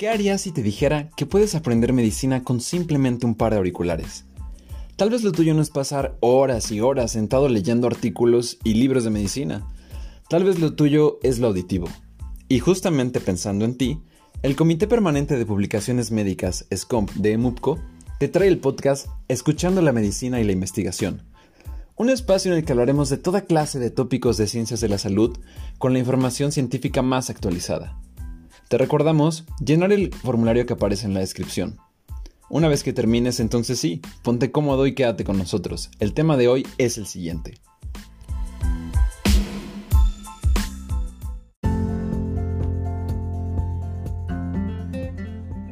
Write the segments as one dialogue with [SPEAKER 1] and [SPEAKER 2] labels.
[SPEAKER 1] ¿Qué harías si te dijera que puedes aprender medicina con simplemente un par de auriculares? Tal vez lo tuyo no es pasar horas y horas sentado leyendo artículos y libros de medicina. Tal vez lo tuyo es lo auditivo. Y justamente pensando en ti, el Comité Permanente de Publicaciones Médicas, SCOMP de EMUPCO, te trae el podcast Escuchando la Medicina y la Investigación. Un espacio en el que hablaremos de toda clase de tópicos de ciencias de la salud con la información científica más actualizada. Te recordamos llenar el formulario que aparece en la descripción. Una vez que termines, entonces sí, ponte cómodo y quédate con nosotros. El tema de hoy es el siguiente.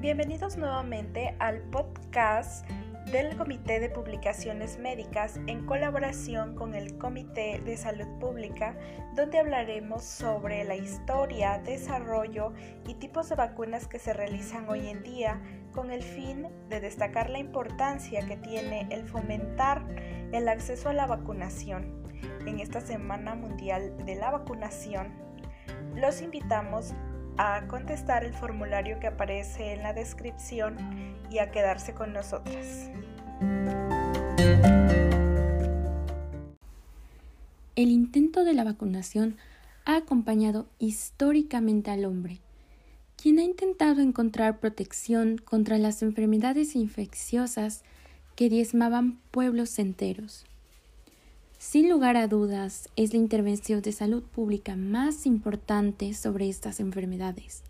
[SPEAKER 2] Bienvenidos nuevamente al podcast del Comité de Publicaciones Médicas en colaboración con el Comité de Salud Pública, donde hablaremos sobre la historia, desarrollo y tipos de vacunas que se realizan hoy en día con el fin de destacar la importancia que tiene el fomentar el acceso a la vacunación. En esta Semana Mundial de la Vacunación, los invitamos a contestar el formulario que aparece en la descripción y a quedarse con nosotras.
[SPEAKER 3] El intento de la vacunación ha acompañado históricamente al hombre, quien ha intentado encontrar protección contra las enfermedades infecciosas que diezmaban pueblos enteros. Sin lugar a dudas, es la intervención de salud pública más importante sobre estas enfermedades.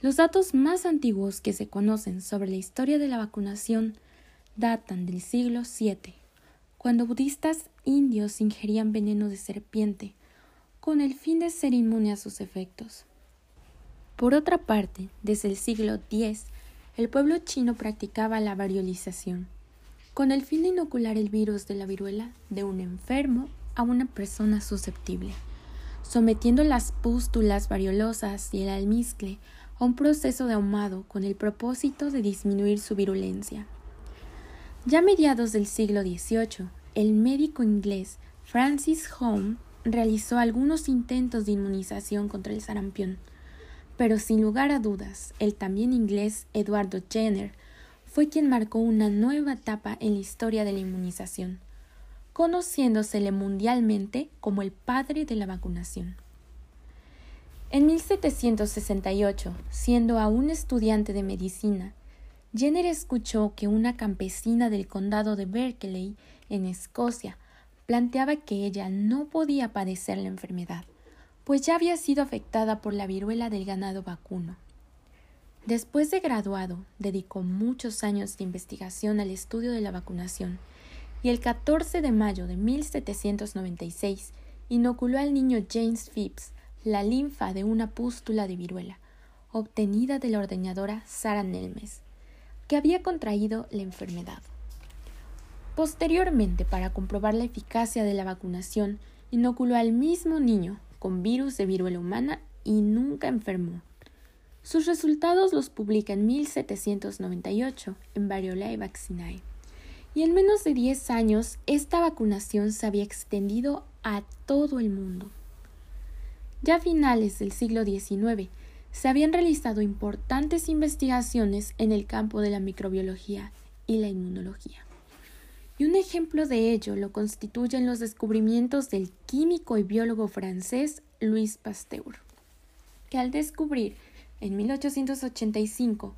[SPEAKER 3] Los datos más antiguos que se conocen sobre la historia de la vacunación datan del siglo VII, cuando budistas indios ingerían veneno de serpiente con el fin de ser inmune a sus efectos. Por otra parte, desde el siglo X, el pueblo chino practicaba la variolización con el fin de inocular el virus de la viruela de un enfermo a una persona susceptible, sometiendo las pústulas variolosas y el almizcle a un proceso de ahumado con el propósito de disminuir su virulencia. Ya a mediados del siglo XVIII, el médico inglés Francis Home realizó algunos intentos de inmunización contra el sarampión, pero sin lugar a dudas, el también inglés Eduardo Jenner fue quien marcó una nueva etapa en la historia de la inmunización, conociéndosele mundialmente como el padre de la vacunación. En 1768, siendo aún estudiante de medicina, Jenner escuchó que una campesina del condado de Berkeley, en Escocia, planteaba que ella no podía padecer la enfermedad, pues ya había sido afectada por la viruela del ganado vacuno. Después de graduado, dedicó muchos años de investigación al estudio de la vacunación y el 14 de mayo de 1796 inoculó al niño James Phipps la linfa de una pústula de viruela, obtenida de la ordeñadora Sara Nelmes, que había contraído la enfermedad. Posteriormente, para comprobar la eficacia de la vacunación, inoculó al mismo niño con virus de viruela humana y nunca enfermó. Sus resultados los publica en 1798 en Variolae Vaccinae. Y en menos de 10 años, esta vacunación se había extendido a todo el mundo. Ya a finales del siglo XIX, se habían realizado importantes investigaciones en el campo de la microbiología y la inmunología. Y un ejemplo de ello lo constituyen los descubrimientos del químico y biólogo francés Louis Pasteur, que al descubrir en 1885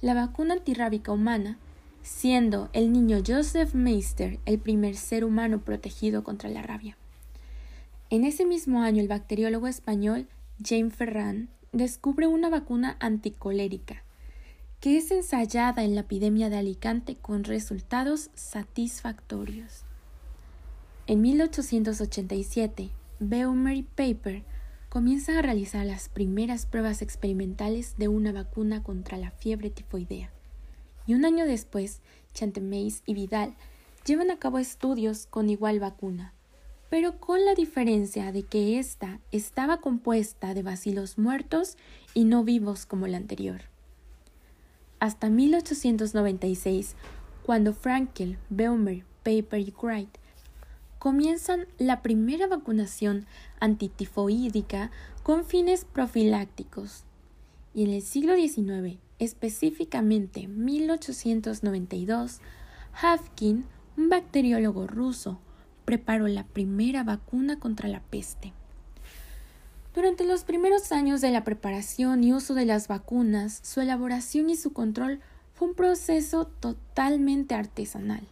[SPEAKER 3] la vacuna antirrábica humana, siendo el niño Joseph Meister el primer ser humano protegido contra la rabia. En ese mismo año el bacteriólogo español James Ferran descubre una vacuna anticolérica que es ensayada en la epidemia de Alicante con resultados satisfactorios. En 1887, Beumer Paper comienzan a realizar las primeras pruebas experimentales de una vacuna contra la fiebre tifoidea. Y un año después, Chantemais y Vidal llevan a cabo estudios con igual vacuna, pero con la diferencia de que ésta estaba compuesta de bacilos muertos y no vivos como la anterior. Hasta 1896, cuando Frankel, Beumer, Paper y Wright comienzan la primera vacunación antitifoídica con fines profilácticos. y en el siglo XIX, específicamente 1892, Havkin, un bacteriólogo ruso, preparó la primera vacuna contra la peste. Durante los primeros años de la preparación y uso de las vacunas, su elaboración y su control fue un proceso totalmente artesanal,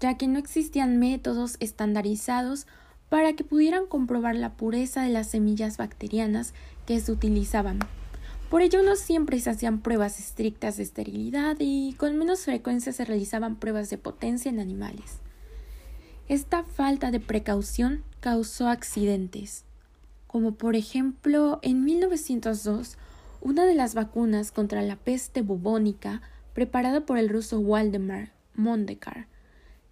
[SPEAKER 3] ya que no existían métodos estandarizados para que pudieran comprobar la pureza de las semillas bacterianas que se utilizaban. Por ello no siempre se hacían pruebas estrictas de esterilidad y con menos frecuencia se realizaban pruebas de potencia en animales. Esta falta de precaución causó accidentes, como por ejemplo en 1902 una de las vacunas contra la peste bubónica preparada por el ruso Waldemar Mondekar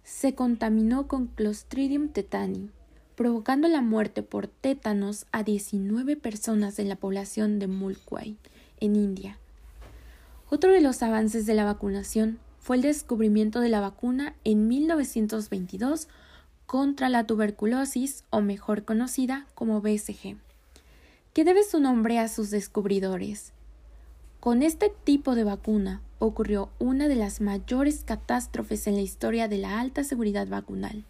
[SPEAKER 3] se contaminó con Clostridium tetani, provocando la muerte por tétanos a 19 personas de la población de Mulkway, en India. Otro de los avances de la vacunación fue el descubrimiento de la vacuna en 1922 contra la tuberculosis, o mejor conocida como BCG, que debe su nombre a sus descubridores. Con este tipo de vacuna ocurrió una de las mayores catástrofes en la historia de la alta seguridad vacunal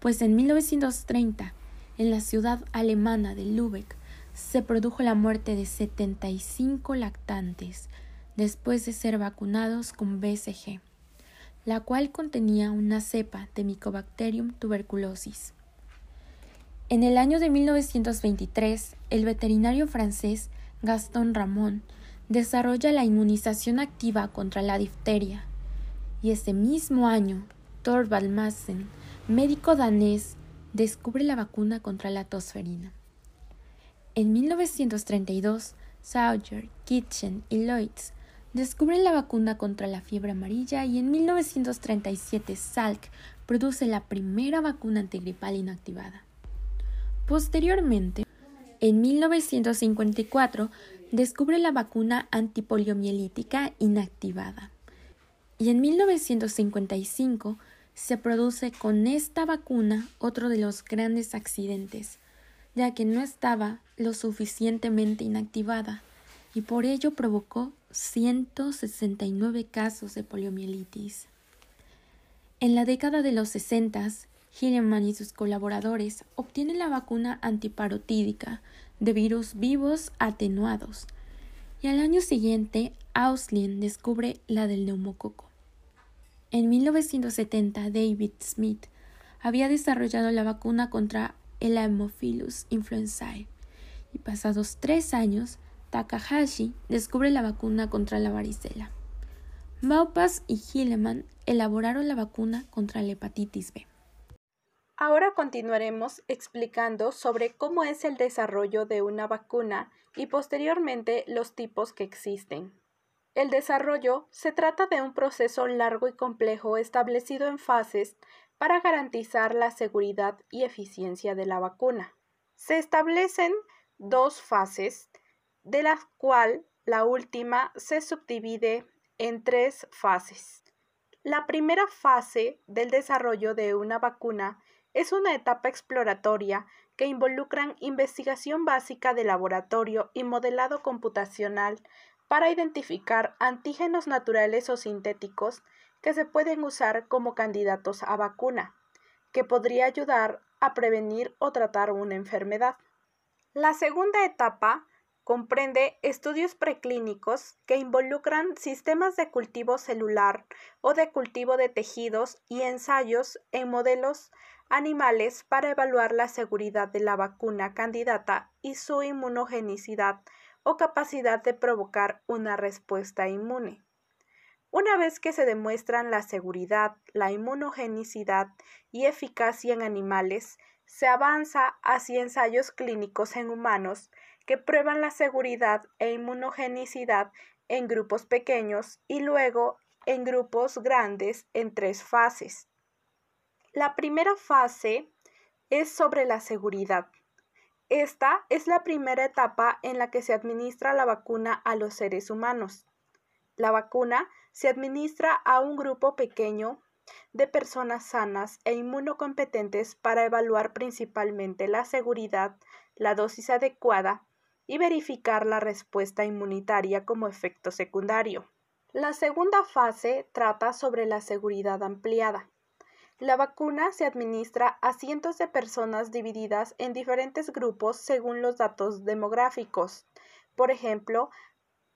[SPEAKER 3] pues en 1930, en la ciudad alemana de Lübeck, se produjo la muerte de 75 lactantes después de ser vacunados con BCG, la cual contenía una cepa de Mycobacterium tuberculosis. En el año de 1923, el veterinario francés Gaston Ramon desarrolla la inmunización activa contra la difteria, y ese mismo año, Thorvald Madsen médico danés descubre la vacuna contra la tosferina. En 1932, Sauger, Kitchen y Lloyds descubren la vacuna contra la fiebre amarilla y en 1937 Salk produce la primera vacuna antigripal inactivada. Posteriormente, en 1954, descubre la vacuna antipoliomielítica inactivada. Y en 1955 se produce con esta vacuna otro de los grandes accidentes, ya que no estaba lo suficientemente inactivada y por ello provocó 169 casos de poliomielitis. En la década de los 60, Hilleman y sus colaboradores obtienen la vacuna antiparotídica de virus vivos atenuados, y al año siguiente Auslin descubre la del neumococo. En 1970, David Smith había desarrollado la vacuna contra el Haemophilus influenzae y pasados tres años, Takahashi descubre la vacuna contra la varicela. Maupas y Hilleman elaboraron la vacuna contra la hepatitis B.
[SPEAKER 2] Ahora continuaremos explicando sobre cómo es el desarrollo de una vacuna y posteriormente los tipos que existen. El desarrollo se trata de un proceso largo y complejo establecido en fases para garantizar la seguridad y eficiencia de la vacuna. Se establecen dos fases, de las cuales la última se subdivide en tres fases. La primera fase del desarrollo de una vacuna es una etapa exploratoria que involucra investigación básica de laboratorio y modelado computacional para identificar antígenos naturales o sintéticos que se pueden usar como candidatos a vacuna, que podría ayudar a prevenir o tratar una enfermedad. La segunda etapa comprende estudios preclínicos que involucran sistemas de cultivo celular o de cultivo de tejidos y ensayos en modelos animales para evaluar la seguridad de la vacuna candidata y su inmunogenicidad o capacidad de provocar una respuesta inmune. Una vez que se demuestran la seguridad, la inmunogenicidad y eficacia en animales, se avanza hacia ensayos clínicos en humanos que prueban la seguridad e inmunogenicidad en grupos pequeños y luego en grupos grandes en tres fases. La primera fase es sobre la seguridad. Esta es la primera etapa en la que se administra la vacuna a los seres humanos. La vacuna se administra a un grupo pequeño de personas sanas e inmunocompetentes para evaluar principalmente la seguridad, la dosis adecuada y verificar la respuesta inmunitaria como efecto secundario. La segunda fase trata sobre la seguridad ampliada. La vacuna se administra a cientos de personas divididas en diferentes grupos según los datos demográficos, por ejemplo,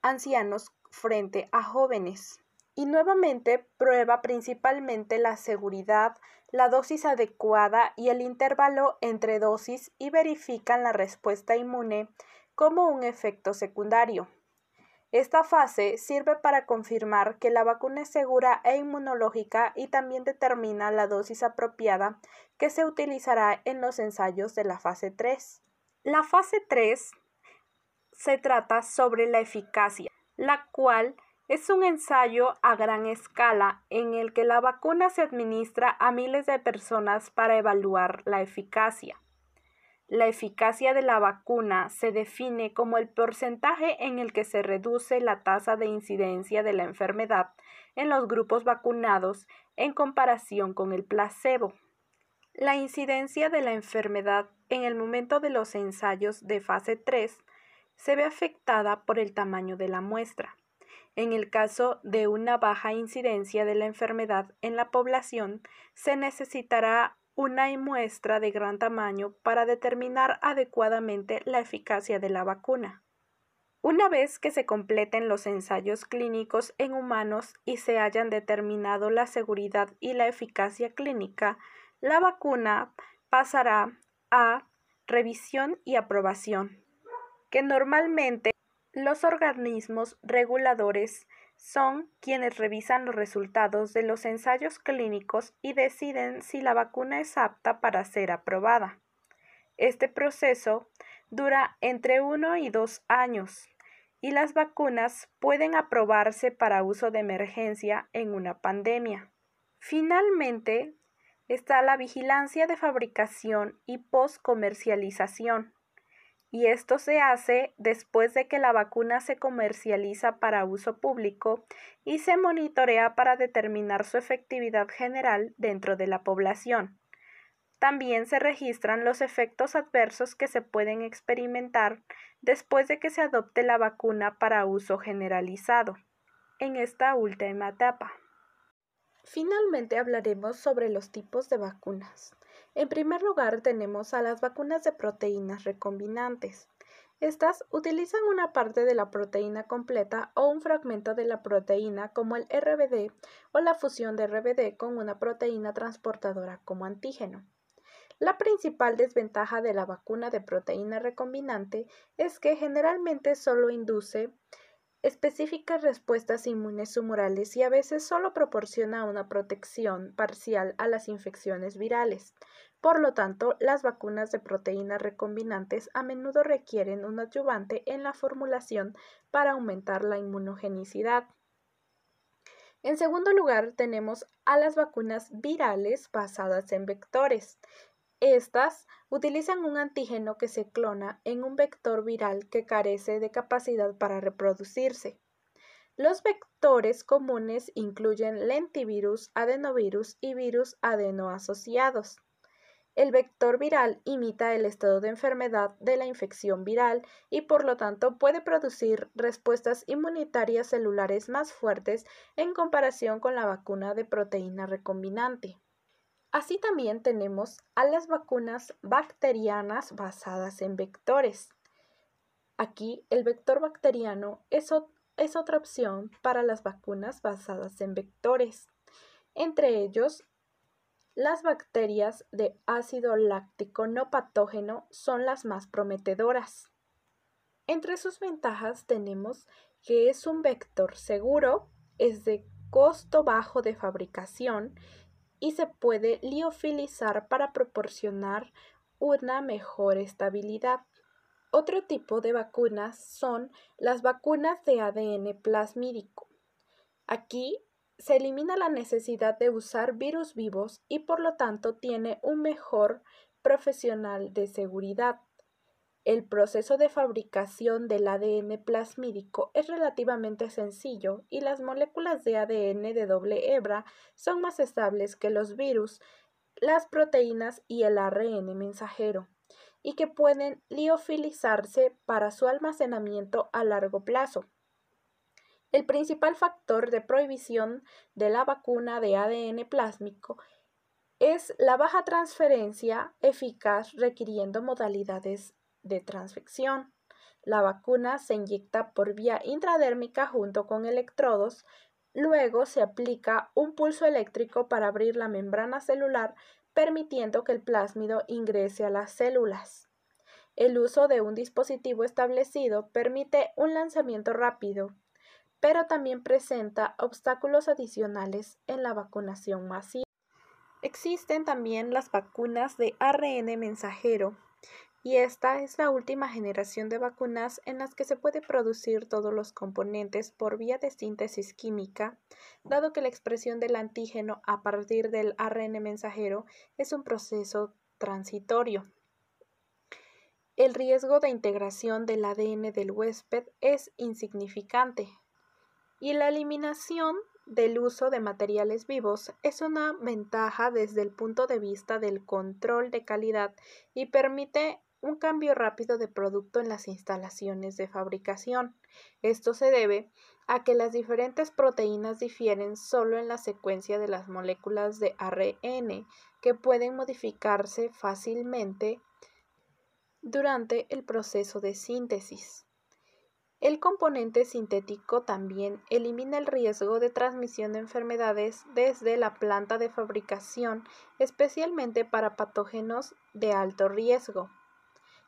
[SPEAKER 2] ancianos frente a jóvenes. Y nuevamente prueba principalmente la seguridad, la dosis adecuada y el intervalo entre dosis y verifican la respuesta inmune como un efecto secundario. Esta fase sirve para confirmar que la vacuna es segura e inmunológica y también determina la dosis apropiada que se utilizará en los ensayos de la fase 3. La fase 3 se trata sobre la eficacia, la cual es un ensayo a gran escala en el que la vacuna se administra a miles de personas para evaluar la eficacia. La eficacia de la vacuna se define como el porcentaje en el que se reduce la tasa de incidencia de la enfermedad en los grupos vacunados en comparación con el placebo. La incidencia de la enfermedad en el momento de los ensayos de fase 3 se ve afectada por el tamaño de la muestra. En el caso de una baja incidencia de la enfermedad en la población, se necesitará una muestra de gran tamaño para determinar adecuadamente la eficacia de la vacuna. Una vez que se completen los ensayos clínicos en humanos y se hayan determinado la seguridad y la eficacia clínica, la vacuna pasará a revisión y aprobación, que normalmente los organismos reguladores son quienes revisan los resultados de los ensayos clínicos y deciden si la vacuna es apta para ser aprobada. Este proceso dura entre uno y dos años y las vacunas pueden aprobarse para uso de emergencia en una pandemia. Finalmente, está la vigilancia de fabricación y postcomercialización y esto se hace después de que la vacuna se comercializa para uso público y se monitorea para determinar su efectividad general dentro de la población. También se registran los efectos adversos que se pueden experimentar después de que se adopte la vacuna para uso generalizado en esta última etapa. Finalmente hablaremos sobre los tipos de vacunas. En primer lugar tenemos a las vacunas de proteínas recombinantes. Estas utilizan una parte de la proteína completa o un fragmento de la proteína como el RBD o la fusión de RBD con una proteína transportadora como antígeno. La principal desventaja de la vacuna de proteína recombinante es que generalmente solo induce específicas respuestas inmunes humorales y a veces solo proporciona una protección parcial a las infecciones virales. Por lo tanto, las vacunas de proteínas recombinantes a menudo requieren un adyuvante en la formulación para aumentar la inmunogenicidad. En segundo lugar, tenemos a las vacunas virales basadas en vectores. Estas utilizan un antígeno que se clona en un vector viral que carece de capacidad para reproducirse. Los vectores comunes incluyen lentivirus, adenovirus y virus adenoasociados. El vector viral imita el estado de enfermedad de la infección viral y por lo tanto puede producir respuestas inmunitarias celulares más fuertes en comparación con la vacuna de proteína recombinante. Así también tenemos a las vacunas bacterianas basadas en vectores. Aquí el vector bacteriano es, otra opción para las vacunas basadas en vectores. Entre ellos las bacterias de ácido láctico no patógeno son las más prometedoras. Entre sus ventajas tenemos que es un vector seguro, es de costo bajo de fabricación y se puede liofilizar para proporcionar una mejor estabilidad. Otro tipo de vacunas son las vacunas de ADN plasmídico. Aquí se elimina la necesidad de usar virus vivos y por lo tanto tiene un mejor profesional de seguridad. El proceso de fabricación del ADN plasmídico es relativamente sencillo y las moléculas de ADN de doble hebra son más estables que los virus, las proteínas y el ARN mensajero. y que pueden liofilizarse para su almacenamiento a largo plazo. El principal factor de prohibición de la vacuna de ADN plásmico es la baja transferencia eficaz requiriendo modalidades de transfección. La vacuna se inyecta por vía intradérmica junto con electrodos, luego se aplica un pulso eléctrico para abrir la membrana celular permitiendo que el plásmido ingrese a las células. El uso de un dispositivo establecido permite un lanzamiento rápido, pero también presenta obstáculos adicionales en la vacunación masiva. Existen también las vacunas de ARN mensajero, y esta es la última generación de vacunas en las que se puede producir todos los componentes por vía de síntesis química, dado que la expresión del antígeno a partir del ARN mensajero es un proceso transitorio. El riesgo de integración del ADN del huésped es insignificante y la eliminación del uso de materiales vivos es una ventaja desde el punto de vista del control de calidad y permite un cambio rápido de producto en las instalaciones de fabricación. Esto se debe a que las diferentes proteínas difieren solo en la secuencia de las moléculas de ARN que pueden modificarse fácilmente durante el proceso de síntesis. El componente sintético también elimina el riesgo de transmisión de enfermedades desde la planta de fabricación, especialmente para patógenos de alto riesgo.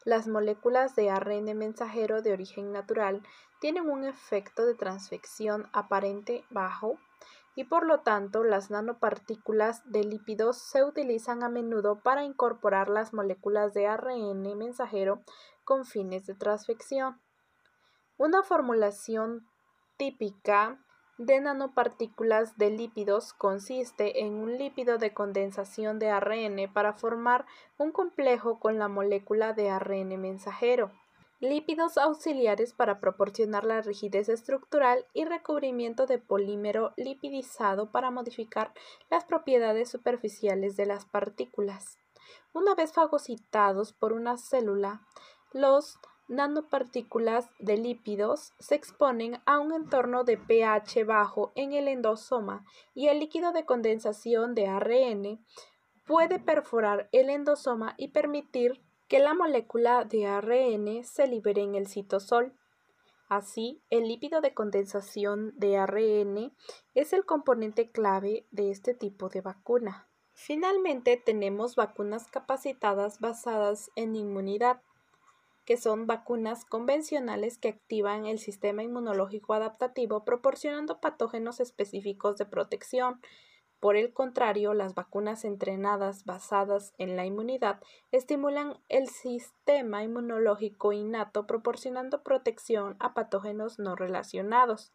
[SPEAKER 2] Las moléculas de ARN mensajero de origen natural tienen un efecto de transfección aparente bajo y por lo tanto las nanopartículas de lípidos se utilizan a menudo para incorporar las moléculas de ARN mensajero con fines de transfección. Una formulación típica de nanopartículas de lípidos consiste en un lípido de condensación de ARN para formar un complejo con la molécula de ARN mensajero, lípidos auxiliares para proporcionar la rigidez estructural y recubrimiento de polímero lipidizado para modificar las propiedades superficiales de las partículas. Una vez fagocitados por una célula, los nanopartículas de lípidos se exponen a un entorno de pH bajo en el endosoma y el líquido de condensación de ARN puede perforar el endosoma y permitir que la molécula de ARN se libere en el citosol. Así, el lípido de condensación de ARN es el componente clave de este tipo de vacuna. Finalmente, tenemos vacunas capacitadas basadas en inmunidad que son vacunas convencionales que activan el sistema inmunológico adaptativo proporcionando patógenos específicos de protección. Por el contrario, las vacunas entrenadas basadas en la inmunidad estimulan el sistema inmunológico innato proporcionando protección a patógenos no relacionados.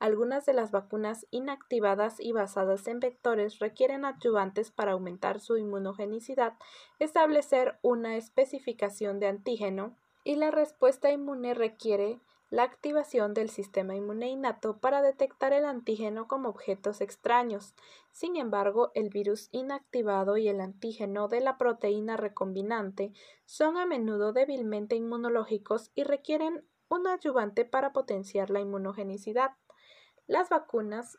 [SPEAKER 2] Algunas de las vacunas inactivadas y basadas en vectores requieren adyuvantes para aumentar su inmunogenicidad, establecer una especificación de antígeno, y la respuesta inmune requiere la activación del sistema inmune innato para detectar el antígeno como objetos extraños. Sin embargo, el virus inactivado y el antígeno de la proteína recombinante son a menudo débilmente inmunológicos y requieren un adyuvante para potenciar la inmunogenicidad. Las vacunas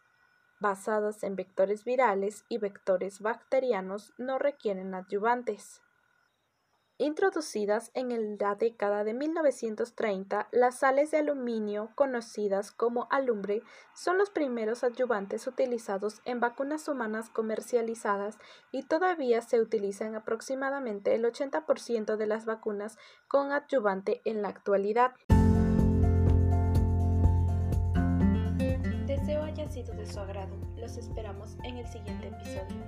[SPEAKER 2] basadas en vectores virales y vectores bacterianos no requieren adyuvantes. Introducidas en la década de 1930, las sales de aluminio, conocidas como alumbre, son los primeros adyuvantes utilizados en vacunas humanas comercializadas y todavía se utilizan aproximadamente el 80% de las vacunas con adyuvante en la actualidad. Deseo haya sido de su agrado. Los esperamos en el siguiente episodio.